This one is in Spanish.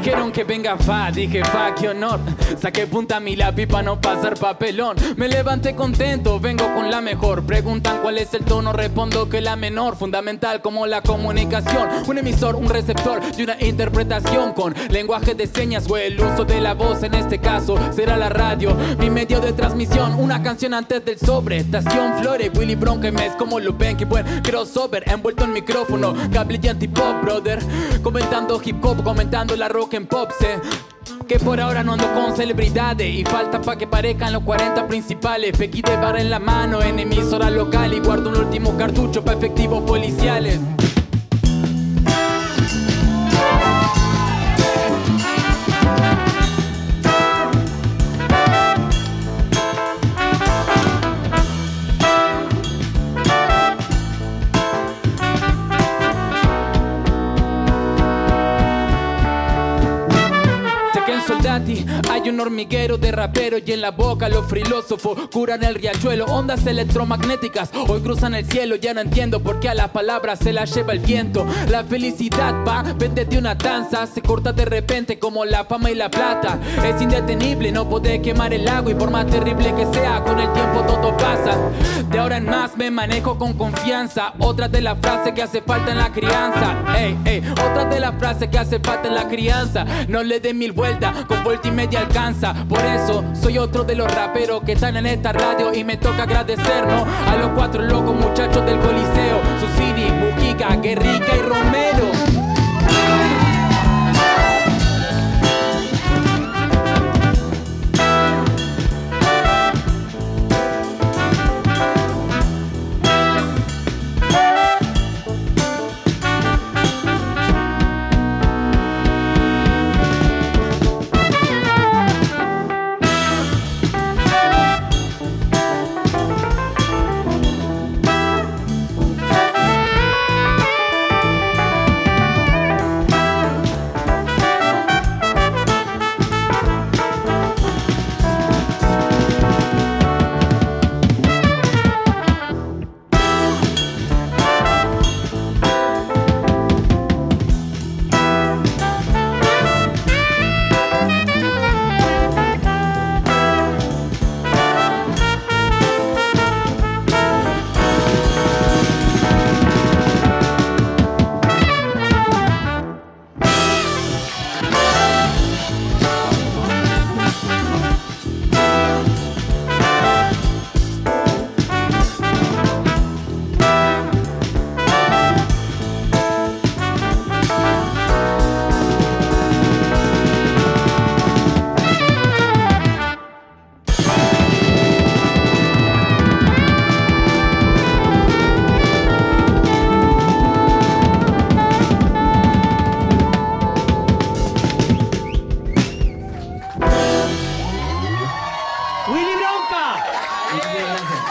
que venga fa, dije fa, qué honor. Saqué punta mi lápiz para no pasar papelón. Me levanté contento, vengo con la mejor. Preguntan cuál es el tono, respondo que la menor. Fundamental como la comunicación. Un emisor, un receptor y una interpretación con lenguaje de señas o el uso de la voz. En este caso será la radio, mi medio de transmisión. Una canción antes del sobre. Estación Flore, Willy Bronca y Mes como lo ven. Que buen crossover, envuelto en micrófono. Cable y anti-pop, brother. Comentando hip hop, comentando la rock que por ahora no ando con celebridades y falta pa' que parezcan los 40 principales. Pequi de barra en la mano en emisora local y guardo un último cartucho pa' efectivos policiales. En Soldati hay un hormiguero de rapero y en la boca los filósofos curan el riachuelo. Ondas electromagnéticas hoy cruzan el cielo. Ya no entiendo por qué a las palabras se las lleva el viento. La felicidad va, vete de una danza, se corta de repente como la fama y la plata. Es indetenible, no podés quemar el agua y por más terrible que sea, con el tiempo todo pasa. De ahora en más me manejo con confianza. Otra de las frases que hace falta en la crianza. Ey, ey, otra de las frases que hace falta en la crianza. No le dé mil vueltas, con vuelta y media alcanza. Por eso soy otro de los raperos que están en esta radio y me toca agradecer, ¿no? A los cuatro locos Muchísimas gracias.